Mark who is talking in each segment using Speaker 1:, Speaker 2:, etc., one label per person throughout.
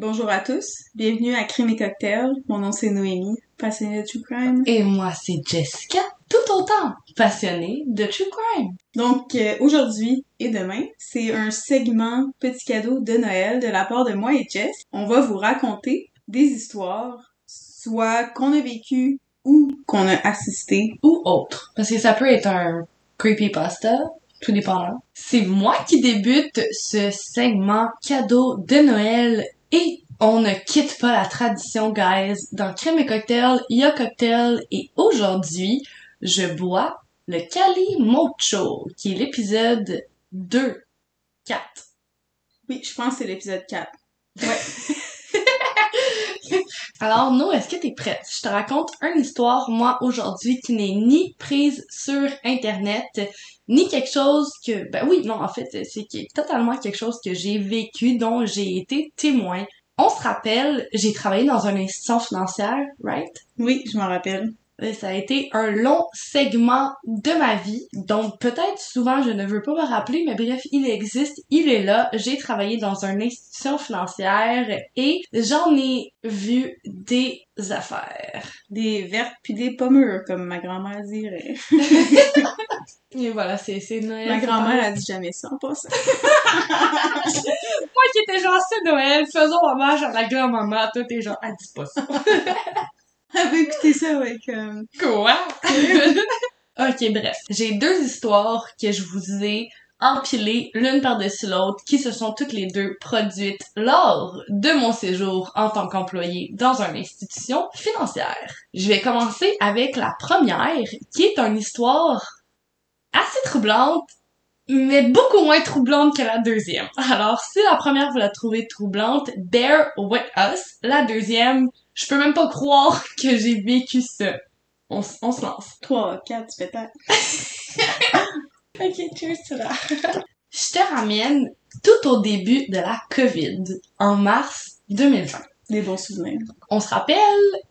Speaker 1: Bonjour à tous, bienvenue à Crime et Cocktail. Mon nom c'est Noémie, passionnée de True Crime.
Speaker 2: Et moi, c'est Jessica, tout autant passionnée de True Crime.
Speaker 1: Donc euh, aujourd'hui et demain, c'est un segment petit cadeau de Noël de la part de moi et Jess. On va vous raconter des histoires, soit qu'on a vécu ou qu'on a assisté.
Speaker 2: Ou autre. Parce que ça peut être un creepypasta, tout dépendant. C'est moi qui débute ce segment cadeau de Noël et on ne quitte pas la tradition, guys. Dans Crème et Cocktail, il y a cocktail et aujourd'hui, je bois le Cali Mocho, qui est l'épisode 2, 4.
Speaker 1: Oui, je pense que c'est l'épisode 4.
Speaker 2: Ouais. Alors, No, est-ce que t'es prête? Je te raconte une histoire, moi, aujourd'hui, qui n'est ni prise sur Internet, ni quelque chose que, ben oui, non, en fait, c'est totalement quelque chose que j'ai vécu, dont j'ai été témoin. On se rappelle, j'ai travaillé dans une institution financière, right?
Speaker 1: Oui, je m'en rappelle.
Speaker 2: Ça a été un long segment de ma vie, donc peut-être souvent je ne veux pas me rappeler, mais bref, il existe, il est là. J'ai travaillé dans une institution financière et j'en ai vu des affaires.
Speaker 1: Des vertes puis des pommures, comme ma grand-mère dirait.
Speaker 2: et voilà, c'est Noël.
Speaker 1: Ma grand-mère a dit jamais ça, pas ça.
Speaker 2: Moi qui étais genre c'est Noël, faisons hommage à la grand-maman, toi t'es genre, elle dit pas ça.
Speaker 1: Elle veut écouter ça avec... Euh...
Speaker 2: Quoi? ok, bref. J'ai deux histoires que je vous ai empilées l'une par-dessus l'autre qui se sont toutes les deux produites lors de mon séjour en tant qu'employé dans une institution financière. Je vais commencer avec la première qui est une histoire assez troublante mais beaucoup moins troublante que la deuxième. Alors, si la première vous la trouvez troublante, bear with us. La deuxième, je peux même pas croire que j'ai vécu ça. On, on se lance.
Speaker 1: 3, 4, peut-être.
Speaker 2: ok, cheers to that. je te ramène tout au début de la COVID, en mars 2020.
Speaker 1: Des bons souvenirs.
Speaker 2: On se rappelle,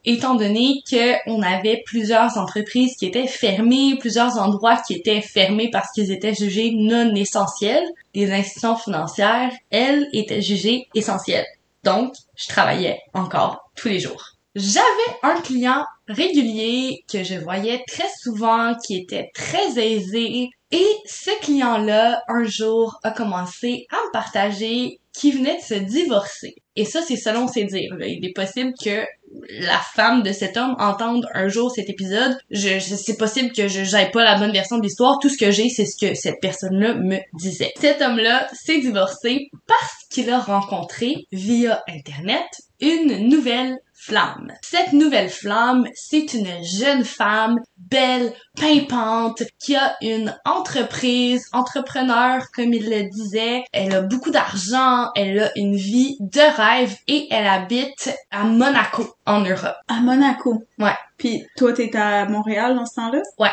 Speaker 2: étant donné que on avait plusieurs entreprises qui étaient fermées, plusieurs endroits qui étaient fermés parce qu'ils étaient jugés non essentiels, les institutions financières, elles, étaient jugées essentielles. Donc, je travaillais encore tous les jours. J'avais un client régulier que je voyais très souvent, qui était très aisé, et ce client-là, un jour, a commencé à me partager qu'il venait de se divorcer. Et ça, c'est selon ses dires. Il est possible que la femme de cet homme entende un jour cet épisode. C'est possible que je j'aille pas la bonne version de l'histoire. Tout ce que j'ai, c'est ce que cette personne-là me disait. Cet homme-là s'est divorcé parce qu'il a rencontré via Internet une nouvelle flamme. Cette nouvelle flamme, c'est une jeune femme belle, pimpante, qui a une entreprise, entrepreneur comme il le disait. Elle a beaucoup d'argent, elle a une vie de rêve et elle habite à Monaco, en Europe.
Speaker 1: À Monaco?
Speaker 2: Ouais.
Speaker 1: Puis toi, t'es à Montréal dans ce temps-là?
Speaker 2: Ouais.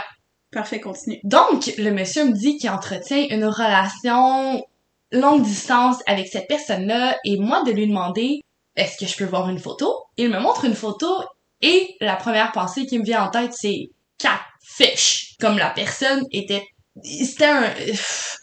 Speaker 1: Parfait, continue.
Speaker 2: Donc, le monsieur me dit qu'il entretient une relation longue distance avec cette personne-là et moi de lui demander est-ce que je peux voir une photo? Il me montre une photo et la première pensée qui me vient en tête, c'est catfish. Comme la personne était c'était un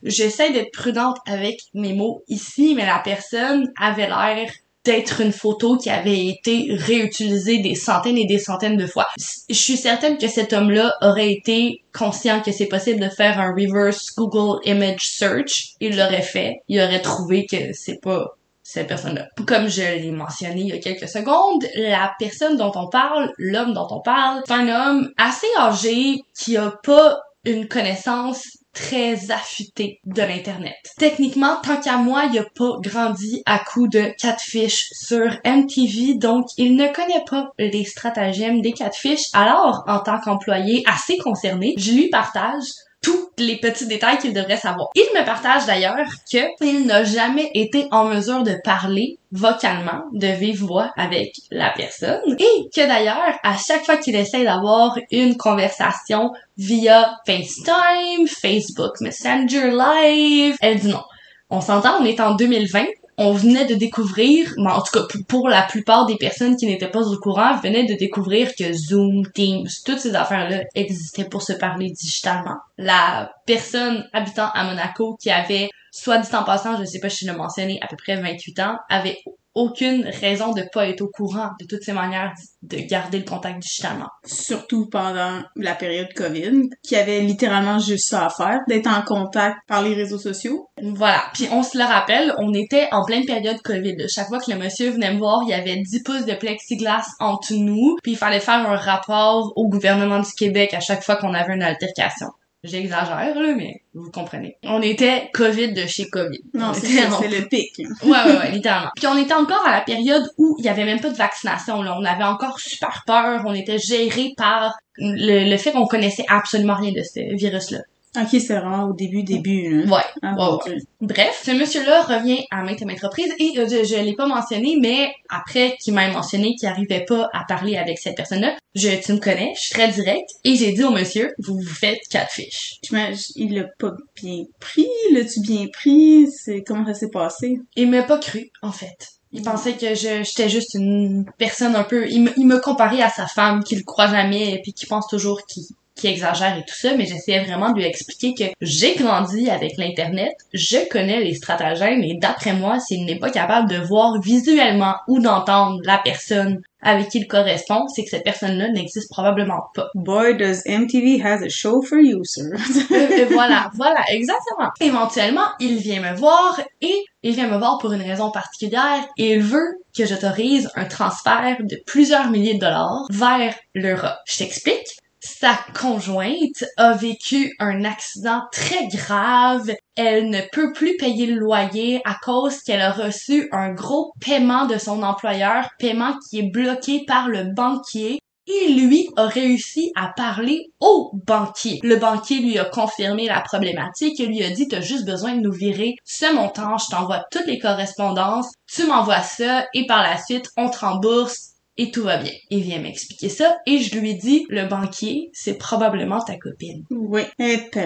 Speaker 2: j'essaie d'être prudente avec mes mots ici mais la personne avait l'air d'être une photo qui avait été réutilisée des centaines et des centaines de fois. Je suis certaine que cet homme-là aurait été conscient que c'est possible de faire un reverse Google image search. Il l'aurait fait. Il aurait trouvé que c'est pas cette personne-là. Comme je l'ai mentionné il y a quelques secondes, la personne dont on parle, l'homme dont on parle, c'est un homme assez âgé qui a pas une connaissance très affûtée de l'internet. Techniquement, tant qu'à moi, il a pas grandi à coup de catfish sur MTV, donc il ne connaît pas les stratagèmes des catfish. Alors, en tant qu'employé assez concerné, je lui partage tous les petits détails qu'il devrait savoir. Il me partage d'ailleurs qu'il n'a jamais été en mesure de parler vocalement, de vive voix avec la personne et que d'ailleurs, à chaque fois qu'il essaie d'avoir une conversation via FaceTime, Facebook Messenger Live, elle dit non. On s'entend, on est en 2020, on venait de découvrir, mais en tout cas pour la plupart des personnes qui n'étaient pas au courant, venaient de découvrir que Zoom, Teams, toutes ces affaires-là existaient pour se parler digitalement. La personne habitant à Monaco qui avait, soit dit en passant, je sais pas si je l'ai mentionné, à peu près 28 ans, avait aucune raison de pas être au courant de toutes ces manières de garder le contact digitalement.
Speaker 1: Surtout pendant la période COVID, qui avait littéralement juste ça à faire, d'être en contact par les réseaux sociaux.
Speaker 2: Voilà. Puis on se le rappelle, on était en pleine période COVID. Chaque fois que le monsieur venait me voir, il y avait 10 pouces de plexiglas entre nous, puis il fallait faire un rapport au gouvernement du Québec à chaque fois qu'on avait une altercation. J'exagère, là, mais vous comprenez. On était COVID de chez COVID.
Speaker 1: Non, c'est le pic.
Speaker 2: Ouais, ouais, ouais, littéralement. Puis on était encore à la période où il y avait même pas de vaccination, là. On avait encore super peur. On était géré par le, le fait qu'on connaissait absolument rien de ce virus-là.
Speaker 1: Ok, c'est vraiment au début, début, là.
Speaker 2: Ouais.
Speaker 1: Ah,
Speaker 2: Ouais. Bref, ce monsieur-là revient à maintes et maintes reprises et euh, je, je l'ai pas mentionné, mais après qu'il m'a mentionné qu'il arrivait pas à parler avec cette personne-là, je, tu me connais, je suis très direct et j'ai dit au monsieur, vous vous faites quatre fiches.
Speaker 1: J'imagine- il l'a pas bien pris, l'as-tu bien pris? C'est, comment ça s'est passé?
Speaker 2: Il m'a pas cru, en fait. Il pensait que je j'étais juste une personne un peu... Il me, il me comparait à sa femme qui le croit jamais et puis qui pense toujours qu'il qui exagère et tout ça, mais j'essayais vraiment de lui expliquer que j'ai grandi avec l'Internet, je connais les stratagèmes et d'après moi, s'il n'est pas capable de voir visuellement ou d'entendre la personne avec qui il correspond, c'est que cette personne-là n'existe probablement pas.
Speaker 1: Boy, does MTV has a show for you, sir.
Speaker 2: Euh, euh, voilà, voilà, exactement. Éventuellement, il vient me voir et il vient me voir pour une raison particulière et il veut que j'autorise un transfert de plusieurs milliers de dollars vers l'Europe. Je t'explique. Sa conjointe a vécu un accident très grave. Elle ne peut plus payer le loyer à cause qu'elle a reçu un gros paiement de son employeur, paiement qui est bloqué par le banquier et lui a réussi à parler au banquier. Le banquier lui a confirmé la problématique et lui a dit t'as juste besoin de nous virer ce montant, je t'envoie toutes les correspondances, tu m'envoies ça et par la suite on te rembourse et tout va bien. Il vient m'expliquer ça et je lui dis le banquier c'est probablement ta copine.
Speaker 1: oui, et.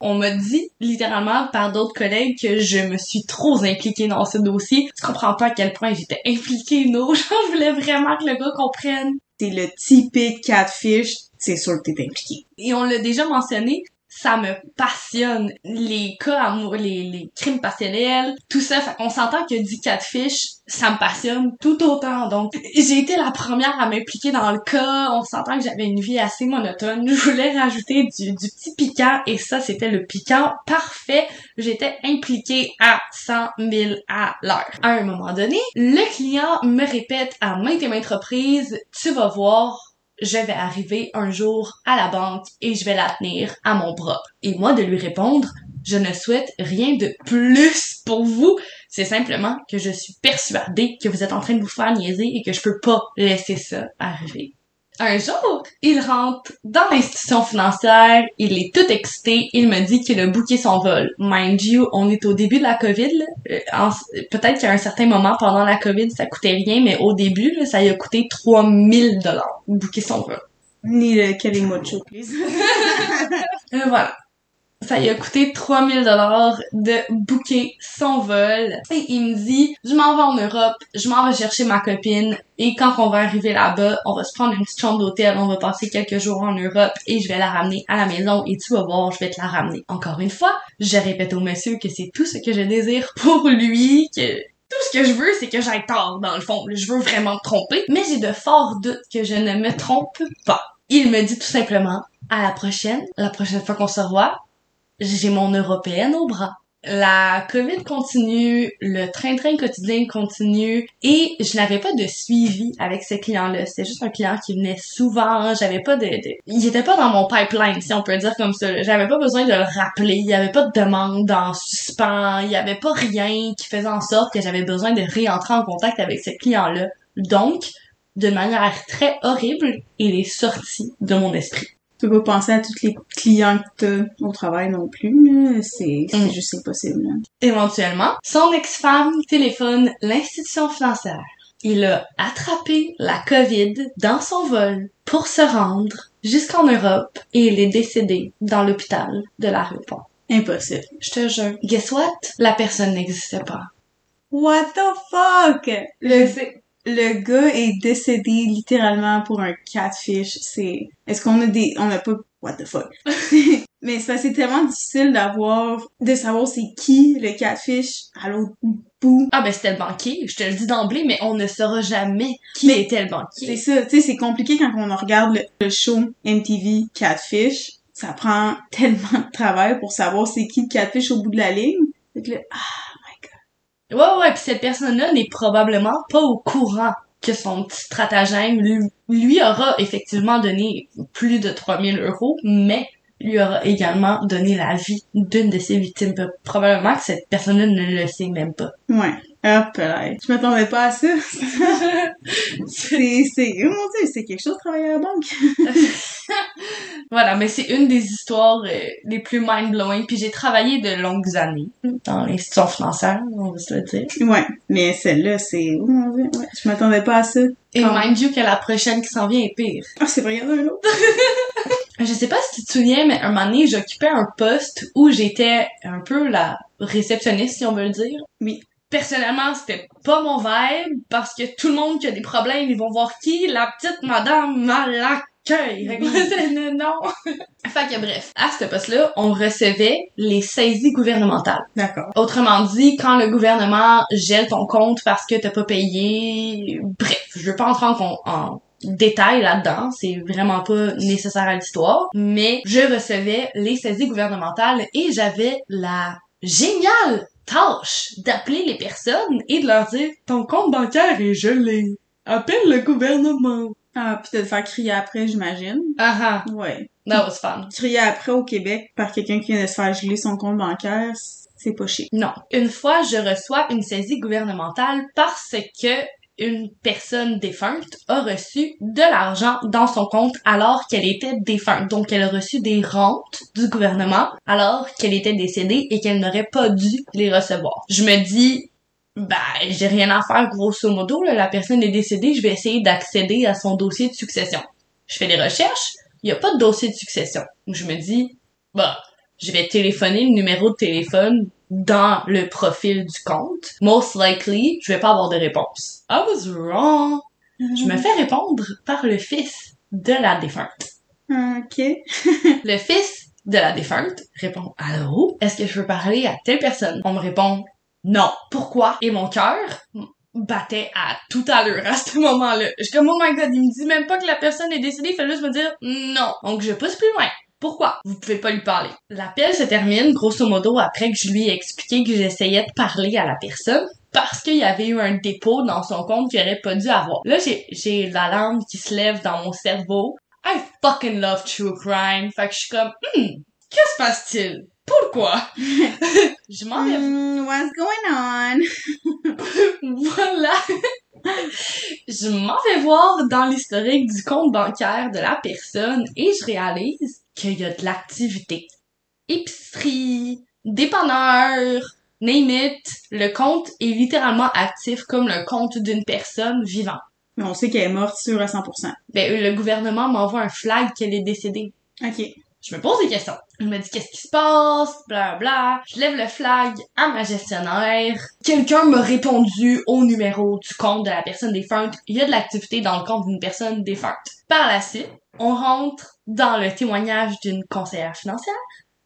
Speaker 2: On m'a dit littéralement par d'autres collègues que je me suis trop impliquée dans ce dossier. Tu comprends pas à quel point j'étais impliquée, non? Je voulais vraiment que le gars comprenne.
Speaker 1: C'est le typique catfish, c'est sûr que t'es impliqué.
Speaker 2: et on l'a déjà mentionné, ça me passionne. Les cas amoureux, les, les crimes passionnels, tout ça. Fait qu'on s'entend que du catfish, ça me passionne tout autant. Donc, j'ai été la première à m'impliquer dans le cas. On s'entend que j'avais une vie assez monotone. Je voulais rajouter du, du petit piquant et ça, c'était le piquant parfait. J'étais impliquée à 100 000 à l'heure. À un moment donné, le client me répète à maintes et maintes reprises, tu vas voir, je vais arriver un jour à la banque et je vais la tenir à mon bras. Et moi de lui répondre, je ne souhaite rien de plus pour vous. C'est simplement que je suis persuadée que vous êtes en train de vous faire niaiser et que je peux pas laisser ça arriver. Un jour, il rentre dans l'institution financière, il est tout excité, il me dit qu'il a booké son vol. Mind you, on est au début de la COVID. Euh, peut-être qu'à un certain moment pendant la COVID, ça coûtait rien, mais au début, là, ça lui a coûté 3000 dollars booker son vol.
Speaker 1: Ni le Kalimocho, please.
Speaker 2: Euh, voilà. Ça lui a coûté 3000 dollars de booker son vol. Et il me dit, je m'en vais en Europe, je m'en vais chercher ma copine, et quand on va arriver là-bas, on va se prendre une petite chambre d'hôtel, on va passer quelques jours en Europe, et je vais la ramener à la maison, et tu vas voir, je vais te la ramener. Encore une fois, je répète au monsieur que c'est tout ce que je désire pour lui, que tout ce que je veux, c'est que j'aille tort, dans le fond. Je veux vraiment me tromper, mais j'ai de forts doutes que je ne me trompe pas. Il me dit tout simplement, à la prochaine, la prochaine fois qu'on se revoit, j'ai mon européenne au bras. La COVID continue, le train-train quotidien continue et je n'avais pas de suivi avec ce client-là. C'était juste un client qui venait souvent. J'avais pas de, il était pas dans mon pipeline, si on peut dire comme ça. J'avais pas besoin de le rappeler. Il y avait pas de demande en suspens. Il y avait pas rien qui faisait en sorte que j'avais besoin de réentrer en contact avec ce client-là. Donc, de manière très horrible, il est sorti de mon esprit.
Speaker 1: Tu peux pas penser à tous les clients que t'as au travail non plus. C'est,
Speaker 2: Mm.
Speaker 1: juste impossible, là.
Speaker 2: Éventuellement, son ex-femme téléphone l'institution financière. Il a attrapé la COVID dans son vol pour se rendre jusqu'en Europe et il est décédé dans l'hôpital de l'aéroport.
Speaker 1: Impossible.
Speaker 2: Je te jure. Guess what? La personne n'existait pas.
Speaker 1: What the fuck? Le. Le gars est décédé littéralement pour un catfish. C'est, est-ce qu'on a des, on a pas, what the fuck? Mais c'est c'est tellement difficile d'avoir, de savoir c'est qui le catfish à l'autre bout.
Speaker 2: Ah ben c'était le banquier, je te le dis d'emblée, mais on ne saura jamais qui
Speaker 1: Mais
Speaker 2: était le
Speaker 1: C'est
Speaker 2: banquier.
Speaker 1: ça, tu sais, c'est compliqué quand on regarde le, le show MTV Catfish. Ça prend tellement de travail pour savoir c'est qui le catfish au bout de la ligne. Fait que là, ah,
Speaker 2: Ouais, ouais, puis cette personne-là n'est probablement pas au courant que son petit stratagème lui, aura effectivement donné plus de 3000 euros, mais lui aura également donné la vie d'une de ses victimes. Probablement que cette personne-là ne le sait même pas.
Speaker 1: ouais. Hop là. Je m'attendais pas à ça. c'est, c'est, oh mon dieu, c'est quelque chose de travailler à la banque.
Speaker 2: Voilà, mais c'est une des histoires euh, les plus mind-blowing. Puis j'ai travaillé de longues années dans l'institution financière, on va se le dire.
Speaker 1: Ouais. Mais celle-là, c'est, oh mon dieu, ouais. Je m'attendais pas à ça.
Speaker 2: Et mind you que la prochaine qui s'en vient est pire.
Speaker 1: Ah, c'est pas un autre.
Speaker 2: Je sais pas si tu te souviens, mais un moment donné, j'occupais un poste où j'étais un peu la réceptionniste, si on veut le dire.
Speaker 1: Oui.
Speaker 2: Personnellement, c'était pas mon vibe, parce que tout le monde qui a des problèmes, ils vont voir qui? La petite madame à l'accueil. Fait que moi, c'est le non. fait que bref, à ce poste-là, on recevait les saisies gouvernementales.
Speaker 1: D'accord.
Speaker 2: Autrement dit, quand le gouvernement gèle ton compte parce que t'as pas payé, bref, je veux pas entrer en, en détail là-dedans, c'est vraiment pas nécessaire à l'histoire, mais je recevais les saisies gouvernementales et j'avais la géniale tâche d'appeler les personnes et de leur dire ton compte bancaire est gelé. Appelle le gouvernement.
Speaker 1: Ah, pis de te faire crier après, j'imagine.
Speaker 2: Ah ah,
Speaker 1: Ouais.
Speaker 2: that was fun.
Speaker 1: Crier après au Québec par quelqu'un qui vient de se faire geler son compte bancaire, c'est pas chic.
Speaker 2: Non. Une fois, je reçois une saisie gouvernementale parce que une personne défunte a reçu de l'argent dans son compte alors qu'elle était défunte. Donc, elle a reçu des rentes du gouvernement alors qu'elle était décédée et qu'elle n'aurait pas dû les recevoir. Je me dis, ben, j'ai rien à faire grosso modo. La personne est décédée, je vais essayer d'accéder à son dossier de succession. Je fais des recherches, il n'y a pas de dossier de succession. Je me dis, bah, je vais téléphoner le numéro de téléphone dans le profil du compte. Most likely, je vais pas avoir de réponse. I was wrong. Je me fais répondre par le fils de la défunte.
Speaker 1: Ok.
Speaker 2: Le fils de la défunte répond Allô? Est-ce que je peux parler à telle personne? On me répond Non. Pourquoi? Et mon cœur battait à tout à l'heure à ce moment-là. Je suis comme Oh my god, il me dit même pas que la personne est décédée, il fait juste me dire non. Donc je pousse plus loin. Pourquoi? Vous pouvez pas lui parler. L'appel se termine, grosso modo, après que je lui ai expliqué que j'essayais de parler à la personne parce qu'il y avait eu un dépôt dans son compte qu'il aurait pas dû avoir. Là, j'ai, j'ai l'alarme qui se lève dans mon cerveau. I fucking love true crime. Fait que je suis comme, hmm, que se passe-t-il? Pourquoi? je m'en vais
Speaker 1: Hmm, what's going on?
Speaker 2: voilà. Je m'en vais voir dans l'historique du compte bancaire de la personne et je réalise qu'il y a de l'activité. Épicerie, dépanneur, name it, le compte est littéralement actif comme le compte d'une personne vivante.
Speaker 1: Mais on sait qu'elle est morte sûre à 100%.
Speaker 2: Ben, le gouvernement m'envoie un flag qu'elle est décédée.
Speaker 1: Ok.
Speaker 2: Je me pose des questions. Je me dis qu'est-ce qui se passe, bla bla. Je lève le flag à ma gestionnaire. Quelqu'un m'a répondu au numéro du compte de la personne défunte. Il y a de l'activité dans le compte d'une personne défunte. Par la suite, on rentre dans le témoignage d'une conseillère financière.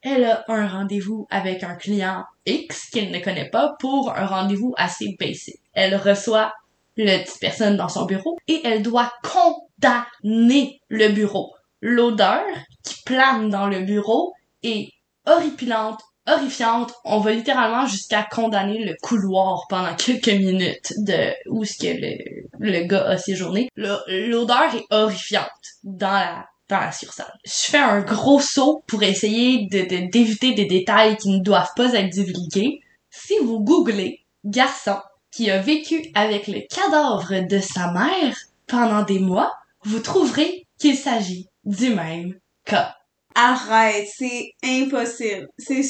Speaker 2: Elle a un rendez-vous avec un client X qu'elle ne connaît pas pour un rendez-vous assez basic. Elle reçoit le petite personne dans son bureau et elle doit condamner le bureau. L'odeur qui plane dans le bureau est horripilante, horrifiante. On va littéralement jusqu'à condamner le couloir pendant quelques minutes de où est-ce que le, le gars a séjourné. L'odeur est horrifiante dans la dans la succursale. Je fais un gros saut pour essayer de- d'éviter des détails qui ne doivent pas être divulgués. Si vous googlez garçon qui a vécu avec le cadavre de sa mère pendant des mois, vous trouverez qu'il s'agit du même cas.
Speaker 1: Arrête, c'est impossible. C'est...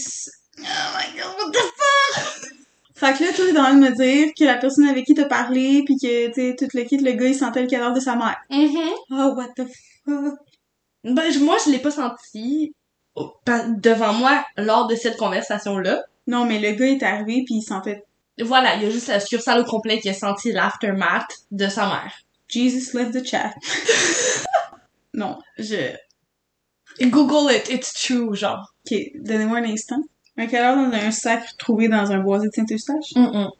Speaker 1: Oh my god, what the fuck? Fait que là, toi, t'es en train de me dire que la personne avec qui t'as parlé, pis que, tu sais, tout le kit, le gars, il sentait le cadavre de sa mère. Oh, what the fuck?
Speaker 2: Ben, je- moi, je l'ai pas senti devant moi lors de cette conversation-là.
Speaker 1: Non, mais le gars est arrivé, pis il sentait...
Speaker 2: Voilà, il y a juste la succursale au complet qui a senti l'aftermath de sa mère.
Speaker 1: Jesus left the chat. non, je...
Speaker 2: Google it, it's true, genre.
Speaker 1: Ok, donnez-moi un instant. Un cadavre dans un sac trouvé dans un boisé de Saint-Eustache?
Speaker 2: Mm-mm.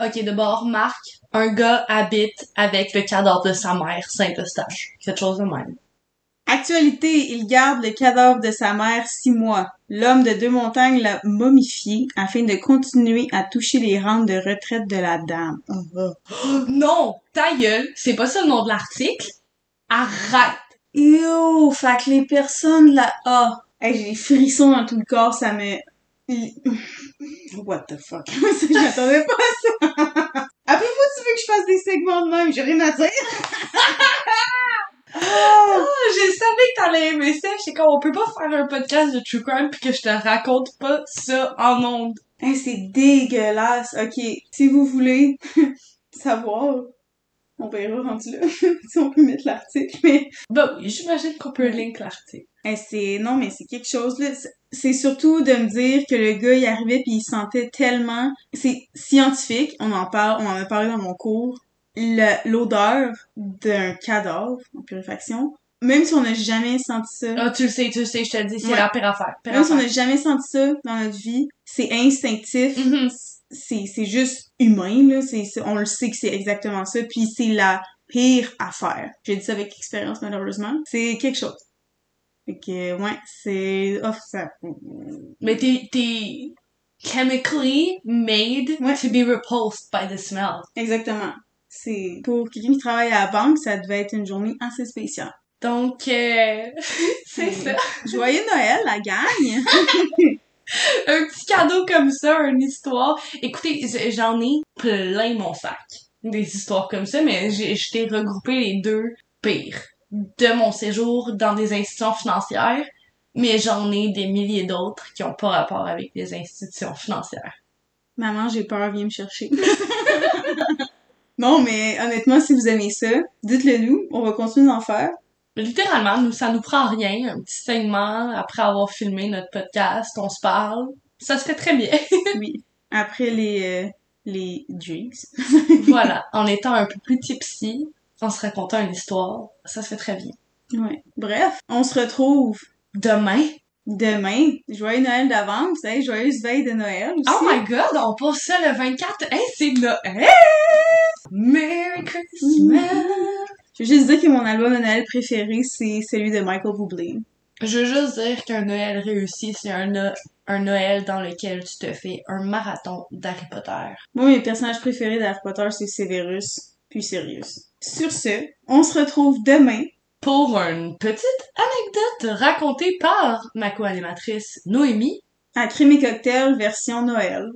Speaker 2: Ok, de bord, Marc, un gars habite avec le cadavre de sa mère, Saint-Eustache. Quelque chose de même.
Speaker 1: Actualité, il garde le cadavre de sa mère six mois. L'homme de deux montagnes l'a momifié afin de continuer à toucher les rentes de retraite de la dame. Oh, oh.
Speaker 2: Non! Ta gueule! C'est pas ça le nom de l'article? Arrête!
Speaker 1: Yo, fait que les personnes là, ah, hey, j'ai des frissons dans tout le corps, ça me, what the fuck, je m'attendais pas à ça. Après, faut tu veux que je fasse des segments de même, j'ai rien à dire.
Speaker 2: Oh, je savais que t'allais aimer ça. J'étais comme, on peut pas faire un podcast de true crime puis que je te raconte pas ça en ondes.
Speaker 1: Hey, c'est dégueulasse. Ok, si vous voulez savoir, on verra rendu là, si on peut mettre l'article, mais...
Speaker 2: Bah oui, j'imagine qu'on peut link l'article.
Speaker 1: Hey, c'est... Non, mais c'est quelque chose, là. C'est- surtout de me dire que le gars, il arrivait puis il sentait tellement... C'est scientifique, on en parle, on en a parlé dans mon cours. L'odeur d'un cadavre en purification, même si on n'a jamais senti ça,
Speaker 2: Ah, tu le sais, tu le sais, je te le dis, c'est
Speaker 1: Ouais.
Speaker 2: la pire affaire. Pire
Speaker 1: même si on n'a jamais senti ça dans notre vie, c'est instinctif.
Speaker 2: Mhm.
Speaker 1: c'est c'est juste humain là c'est c'est- on le sait que c'est exactement ça puis c'est la pire affaire. J'ai dit ça avec expérience malheureusement. C'est quelque chose. Fait que ouais c'est oh ça
Speaker 2: Mais t'es, t'es chemically made
Speaker 1: Ouais.
Speaker 2: to be repulsed by the smell.
Speaker 1: exactement. C'est pour quelqu'un qui travaille à la banque ça devait être une journée assez spéciale.
Speaker 2: Donc, euh, c'est ça.
Speaker 1: joyeux Noël la gang
Speaker 2: Un petit cadeau comme ça, une histoire. Écoutez, j'en ai plein mon sac. Des histoires comme ça, mais j'ai, je t'ai regroupé les deux pires de mon séjour dans des institutions financières. Mais j'en ai des milliers d'autres qui ont pas rapport avec des institutions financières.
Speaker 1: maman j'ai peur viens me chercher non mais honnêtement si vous aimez ça dites-le nous on va continuer d'en faire
Speaker 2: Littéralement, nous, ça nous prend rien. Un petit segment après avoir filmé notre podcast, on se parle. Ça se fait très bien.
Speaker 1: oui après les euh, les drinks
Speaker 2: voilà. En étant un peu plus tipsy, en se racontant une histoire, ça se fait très bien.
Speaker 1: Ouais. Bref, on se retrouve
Speaker 2: Demain,
Speaker 1: demain. Joyeux Noël d'avance, hey, joyeuse veille de Noël aussi.
Speaker 2: Oh my god, on passe ça le 24. Hey, c'est Noël! Merry Christmas!
Speaker 1: Je veux juste dire que mon album de Noël préféré, c'est celui de Michael Bublé.
Speaker 2: Je veux juste dire qu'un Noël réussi, c'est un, No- un Noël dans lequel tu te fais un marathon d'Harry Potter.
Speaker 1: Moi, mes personnages préférés d'Harry Potter, c'est Severus, puis Sirius. Sur ce, on se retrouve demain.
Speaker 2: Pour une petite anecdote racontée par ma co-animatrice Noémie.
Speaker 1: à Crème et Cocktail version Noël.